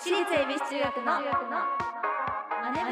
私立恵比寿中学のマネブ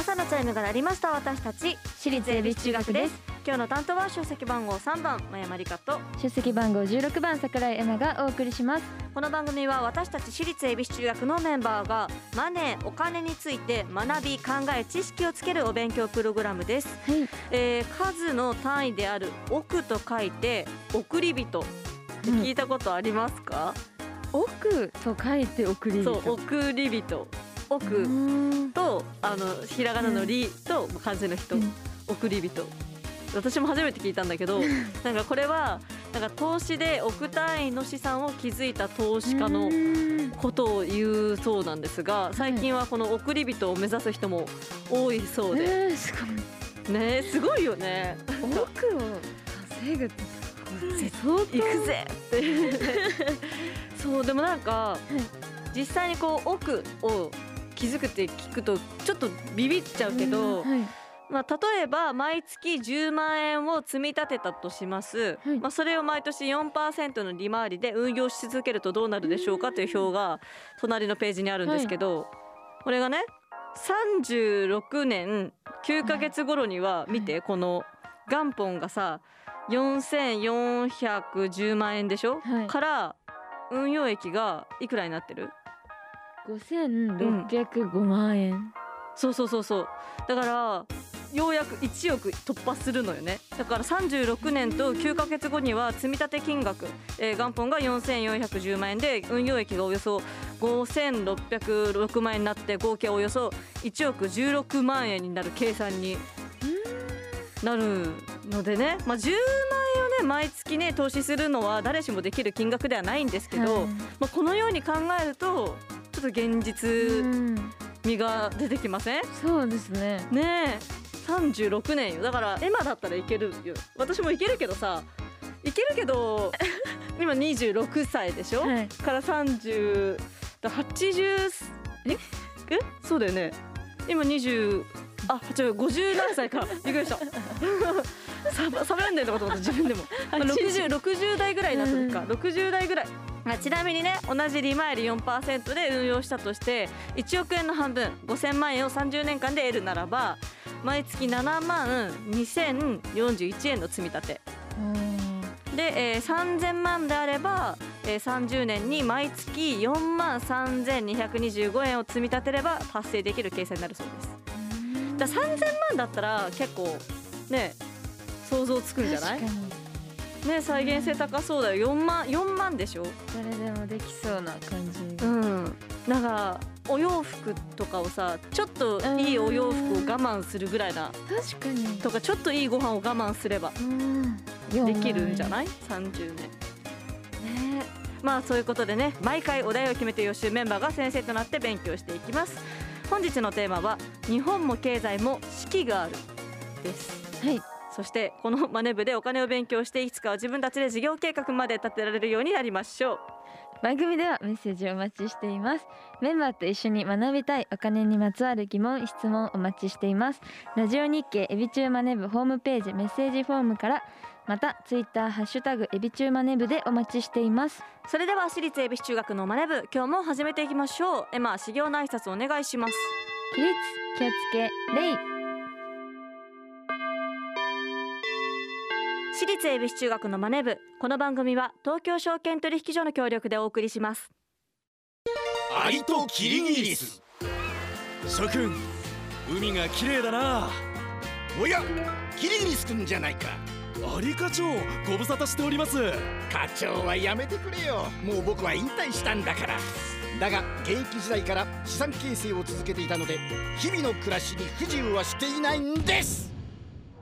朝のチャイムが鳴りました私たち私立恵比寿中学です。今日の担当は出席番号3番真山理香と。出席番号16番桜井恵奈がお送りします。この番組は私たち私立恵比寿中学のメンバーがマネーお金について学び考え知識をつけるお勉強プログラムです、はい。えー数の単位である億と書いて送り人聞いたことありますか、奥と書いて送り人。そう送り人。奥うん。とあのひらがなの「り」と漢字の人、うん。送り人。私も初めて聞いたんだけどなんかこれはなんか投資で億単位の資産を築いた投資家のうん。ことを言うそうなんですが最近はこの送り人を目指す人も多いそうで、えー、すごい。ねすごいよね。奥を稼ぐって行くぜ。っ てそうでもなんか、実際にこう奥を築くって聞くとちょっとビビっちゃうけど、まあ、例えば毎月10万円を積み立てたとします、はい。まあ、それを毎年4%の利回りで運用し続けるとどうなるでしょうかという表が隣のページにあるんですけど、これがね36年9ヶ月頃には見てこの元本がさ4410万円でしょ、はい。から運用益がいくらになってる？5605万円、そうそうそうそう。だからようやく1億突破するのよね。だから36年と9ヶ月後には積立金額、えー元本が4410万円で運用益がおよそ5606万円になって合計およそ1億16万円になる計算になるのでね、まあ、10万円をね毎月ね投資するのは誰しもできる金額ではないんですけど、はいまあ、このように考えるとちょっと現実うん。味が出てきません？そうですね。ねえ。36年よ。だからエマだったらいけるよ。私もいけるけどさいけるけど 今26歳でしょ、はい。から30だ80え？え？そうだよね。今20あ違う50何歳か。びっくりした。サバサバ読んでるのかと思った自分でも、まあ、60, 60代ぐらいになった時か、うん。60代ぐらい。あちなみにね同じ利回り4%で運用したとして1億円の半分5000万円を30年間で得るならば毎月7万2041円の積み立て。うん。で、えー3000万であれば、えー30年に毎月4万3225円を積み立てれば達成できる計算になるそうですだから3000万だったら結構ね想像つくんじゃない？ね再現性高そうだよ。4万4万でしょ？誰でもできそうな感じ。うん。なんかお洋服とかをさちょっといいお洋服を我慢するぐらいな確かに。とかちょっといいご飯を我慢すればうん。できるんじゃない？い30年。ね。まあそういうことでね毎回お題を決めて予習メンバーが先生となって勉強していきます本日のテーマは日本も経済も四季があるです。はい。そしてこのマネ部でお金を勉強していつかは自分たちで事業計画まで立てられるようになりましょう。番組ではメッセージをお待ちしています。メンバーと一緒に学びたいお金にまつわる疑問質問お待ちしています。ラジオ日経エビチューマネ部ホームページメッセージフォームからまたツイッターハッシュタグエビチューマネ部でお待ちしています。それでは私立恵比寿中学のマネ部今日も始めていきましょう。エマ修行の挨拶お願いします。起立気をつけ礼私立恵比寿中学のマネ部。この番組は東京証券取引所の協力でお送りします。アリとキリギリス。諸君海が綺麗だな。おやキリギリスくんじゃないか。アリ課長ご無沙汰しております。課長はやめてくれよ。もう僕は引退したんだから。だが現役時代から資産形成を続けていたので日々の暮らしに不自由はしていないんです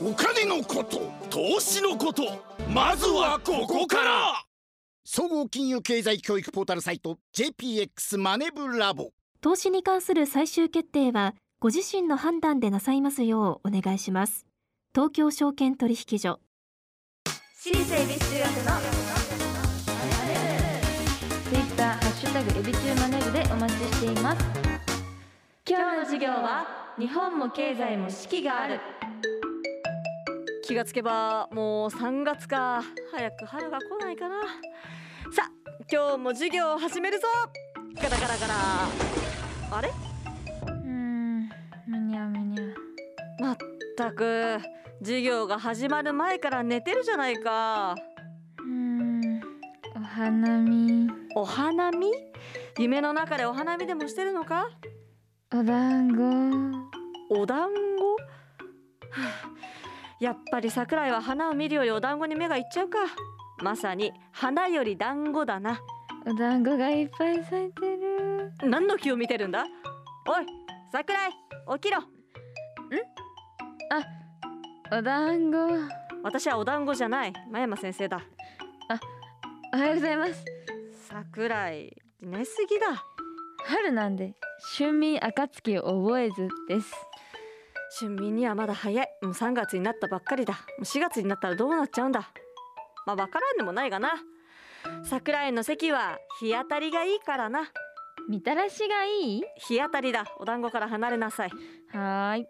お金のこと投資のことまずはここから。総合金融経済教育ポータルサイト JPX マネブラボ。投資に関する最終決定はご自身の判断でなさいますようお願いします。東京証券取引所。私立恵比寿中学の。ツイッターハッシュタグエビチューマネブでお待ちしています。今日の授業は日本も経済も四季がある気がつけばもう3月か。早く春が来ないかな。さあ今日も授業を始めるぞ。ガラガラガラ。あれ？うーんむにゃむにゃまったく授業が始まる前から寝てるじゃないか。うーんお花見。お花見？夢の中でお花見でもしてるのか？お団子。お団子？はあやっぱり桜井は花を見るよりお団子に目がいっちゃうか。まさに花より団子だな。お団子がいっぱい咲いてる。何の木を見てるんだ？おい桜井起きろ。お団子。私はお団子じゃない。真山先生だ。おはようございます。桜井寝すぎだ。春なんで春眠暁を覚えずです。春眠にはまだ早いもう3月になったばっかりだ。もう4月になったらどうなっちゃうんだ。まあわからんでもないがな。桜井の席は日当たりがいいからな。みたらしがいい？日当たりだ。お団子から離れなさい。はーい。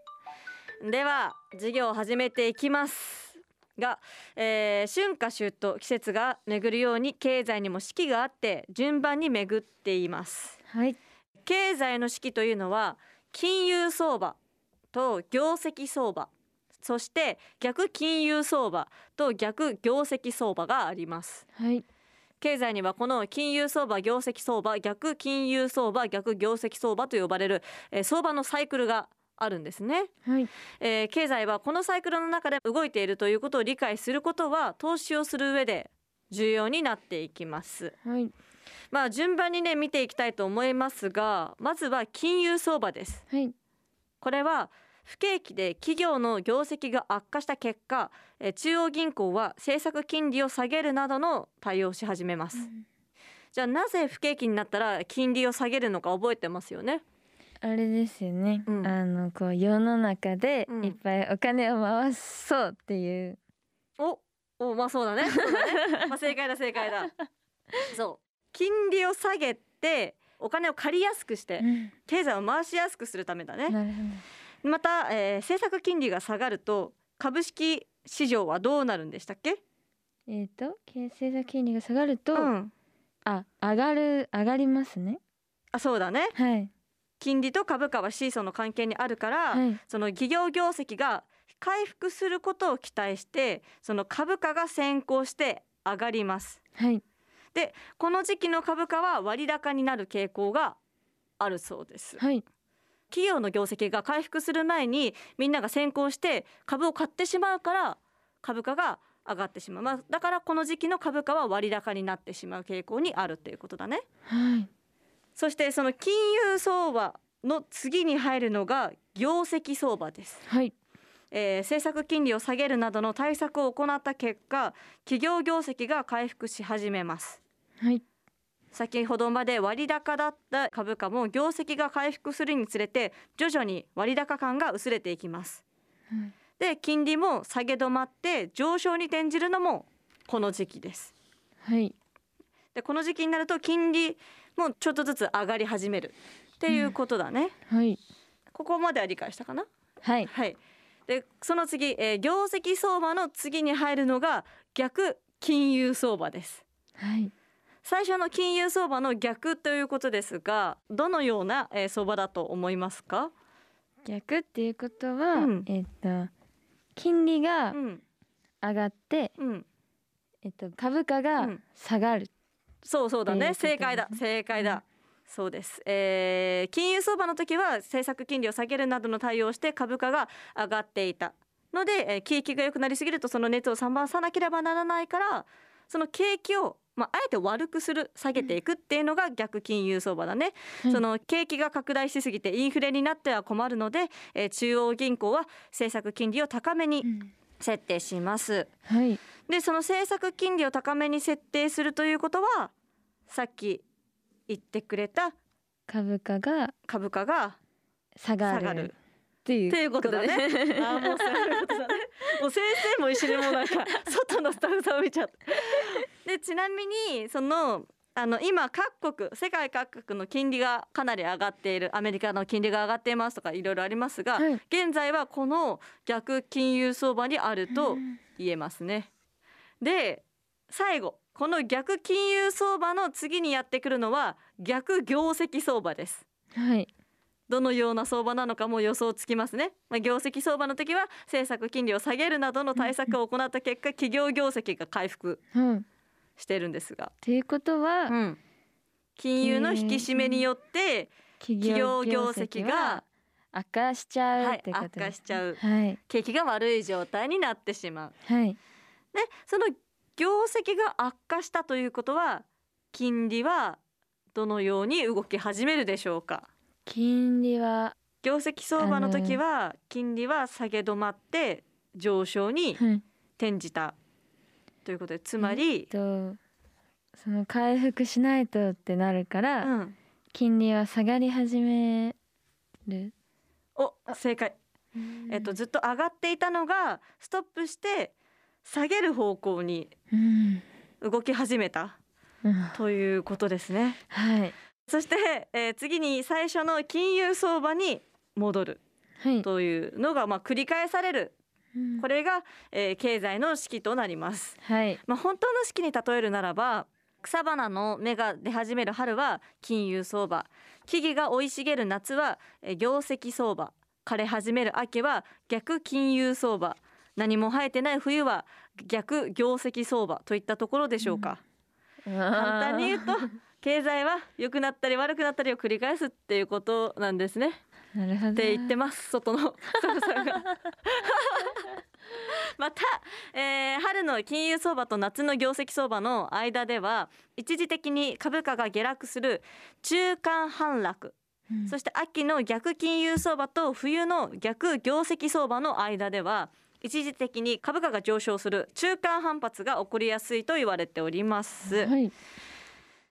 では授業を始めていきます。が、えー春夏秋冬季節が巡るように経済にも四季があって順番に巡っています。はい。経済の四季というのは金融相場と業績相場そして逆金融相場と逆業績相場があります。はい。経済にはこの金融相場業績相場逆金融相場逆業績相場と呼ばれる、えー相場のサイクルがあるんですね。はい。えー経済はこのサイクルの中で動いているということを理解することは投資をする上で重要になっていきます。はい。まあ順番にね見ていきたいと思いますがまずは金融相場です。はい。これは不景気で企業の業績が悪化した結果えー中央銀行は政策金利を下げるなどの対応をし始めます、じゃあなぜ不景気になったら金利を下げるのか覚えてますよね？あれですよね、うん。あのこう世の中でうん。いっぱいお金を回そうっていう、おおまあそうだね。ね。まあ正解だ正解だ。そう。金利を下げてお金を借りやすくしてうん。経済を回しやすくするためだね。なるほまた、えー政策金利が下がると株式市場はどうなるんでしたっけ？どえっ、と経済的金利が下がると、うん。あ上がる上がりますね。あそうだね。はい。金利と株価はシーソーの関係にあるから、はい。その企業業績が回復することを期待してその株価が先行して上がります。はい。この時期の株価は割高になる傾向があるそうです。はい企業の業績が回復する前にみんなが先行して株を買ってしまうから株価が上がってしまう、まあ、だからこの時期の株価は割高になってしまう傾向にあるということだね。はい。そしてその金融相場の次に入るのが業績相場です、はい。えー政策金利を下げるなどの対策を行った結果企業業績が回復し始めます。はい先ほどまで割高だった株価も業績が回復するにつれて徐々に割高感が薄れていきます、はい。で金利も下げ止まって上昇に転じるのもこの時期です。はい。でこの時期になると金利もちょっとずつ上がり始めるっていうことだね、はい。ここまでは理解したかな？はい。はい。でその次、えー業績相場の次に入るのが逆金融相場です。はい最初の金融相場の逆ということですがどのような、えー相場だと思いますか、逆っていうことは、うん。えっ、と金利がうん。上がって、うん、えっと株価うがん。下がる、そうそうだね。正解だ。正解だ、そうです、えー金融相場の時は政策金利を下げるなどの対応をして株価が上がっていたので、えー景気が良くなりすぎるとその熱を冷まさなければならないからその景気をまあ、あえて悪くする下げていくっていうのが逆金融相場だね、はいその景気が拡大しすぎてインフレになっては困るので、えー中央銀行は政策金利を高めにうん。設定します。はい。でその政策金利を高めに設定するということはさっき言ってくれた株価が株価が下がる。っていうことだね。あーもうそういうことだね。もう先生も一緒にもうなんか外のスタッフさんを見ちゃった。でちなみにそのあの今各国世界各国の金利がかなり上がっているアメリカの金利が上がっていますとかいろいろありますが、はい。現在はこの逆金融相場にあると言えますね。で最後この逆金融相場の次にやってくるのは逆業績相場です。はい。どのような相場なのかも予想つきますね、まあ、業績相場の時は政策金利を下げるなどの対策を行った結果企業業績が回復うんっしてるんですが、ていうことは、うん、金融の引き締めによって、企企業業績が悪化しちゃうはい悪化しちゃう。はい。景気が悪い状態になってしまう。はい。でその業績が悪化したということは金利はどのように動き始めるでしょうか？金利は、業績相場の時は金利は下げ止まって上昇にはい、転じたということでつまり、とその回復しないとってなるから、うん、金利は下がり始める、お正解、えっと、ずっと上がっていたのがストップして下げる方向にうん。動き始めた。うん。ということですね。はい。そして、えー次に最初の金融相場に戻る。はい。というのが、まあ、繰り返されるうん。これが、えー経済の式となります。はい。まあ、本当の式に例えるならば草花の芽が出始める春は金融相場。木々が生い茂る夏はえー業績相場。枯れ始める秋は逆金融相場。何も生えてない冬は逆業績相場。といったところでしょうか、簡単に言うと経済は良くなったり悪くなったりを繰り返すっていうことなんですねって言ってます外の。また、えー春の金融相場と夏の業績相場の間では一時的に株価が下落する中間反落、うん。そして秋の逆金融相場と冬の逆業績相場の間では一時的に株価が上昇する中間反発が起こりやすいと言われております。はい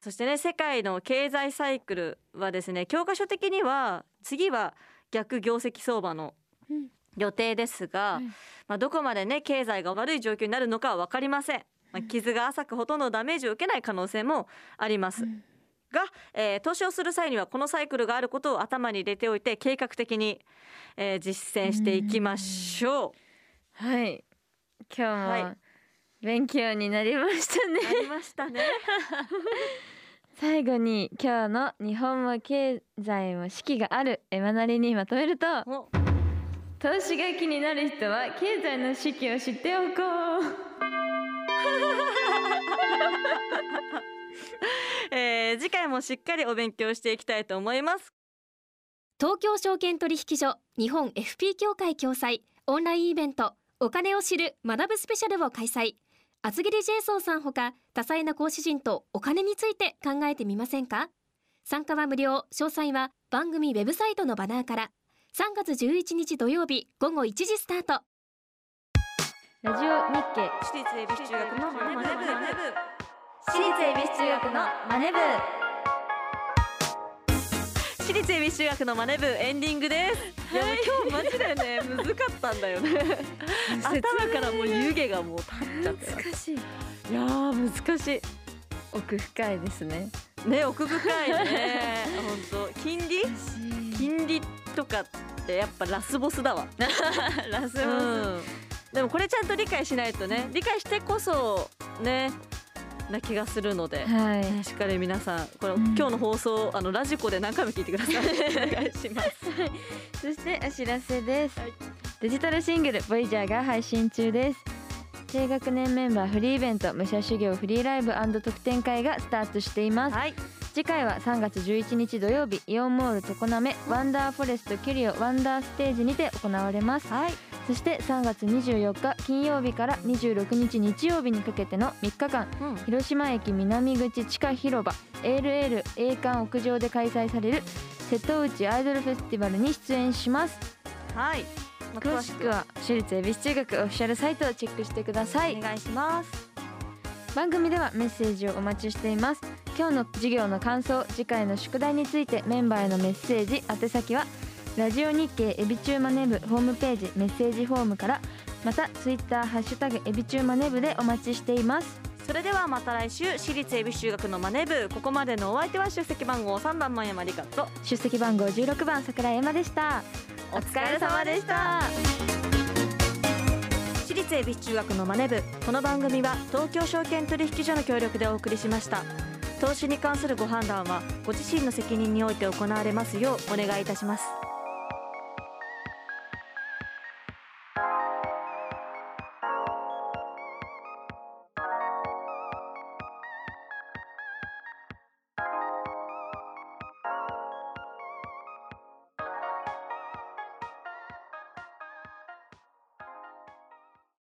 そしてね世界の経済サイクルはですね教科書的には次は逆業績相場のうん。予定ですが、はいまあ、どこまでね経済が悪い状況になるのかは分かりません、まあ、傷が浅くほとんどダメージを受けない可能性もあります、うん。が、えー投資をする際にはこのサイクルがあることを頭に入れておいて計画的に、えー実践していきましょはい今はい。日も勉強になりましたう、ね、ありましたね 最後に今日の日本も経済も四季があるエマなりにまとめるとお。投資が気になる人は経済の四季を知っておこう。えー次回もしっかりお勉強していきたいと思います。東京証券取引所日本 FP 協会共催オンラインイベントお金を知る学ぶスペシャルを開催厚切りジェイソンさんほか多彩な講師陣とお金について考えてみませんか？参加は無料。詳細は番組ウェブサイトのバナーから。3月11日土曜日午後1時スタート。ラジオ日経私立恵比寿中学のマネブ私立恵比寿中学のマネ部私立恵比寿中学のマネ部エンディングです、い、やもう今日マジでね 難かったんだよね。頭からもう湯気がもう立っちゃって。難しい。いやー難し奥深いですね。いね奥深いね。本当。金利？金利とかってやっぱラスボスだわ。ラスボス、うん。でもこれちゃんと理解しないとね理解してこそねな気がするので、はい。ねしっかり皆さんこれ、うん。今日の放送あのラジコで何回も聞いてください。お願いします。そしてお知らせです、はい。デジタルシングル「ボイジャーが配信中です。低学年メンバーフリーイベント武者修行フリーライブ特典会がスタートしています。はい。次回は3月11日土曜日イオンモール常滑ワンダーフォレストキュリオワンダーステージにて行われます。はいそして3月24日金曜日から26日日曜日にかけての3日間。うん。広島駅南口地下広場 ALL 栄冠屋上で開催される瀬戸内アイドルフェスティバルに出演します。はい。まあ詳しくは私立恵比寿中学オフィシャルサイトをチェックしてください。お願いします。番組ではメッセージをお待ちしています。今日の授業の感想次回の宿題についてメンバーへのメッセージ宛先はラジオ日経エビチューマネブホームページメッセージフォームからまたツイッターハッシュタグエビチューマネブでお待ちしています。それではまた来週私立恵比寿中学のマネ部ここまでのお相手は出席番号3番前山理香と出席番号16番桜井エマでした。お疲れ様でした。私立恵比寿中学のマネ部この番組は東京証券取引所の協力でお送りしました。投資に関するご判断はご自身の責任において行われますようお願いいたします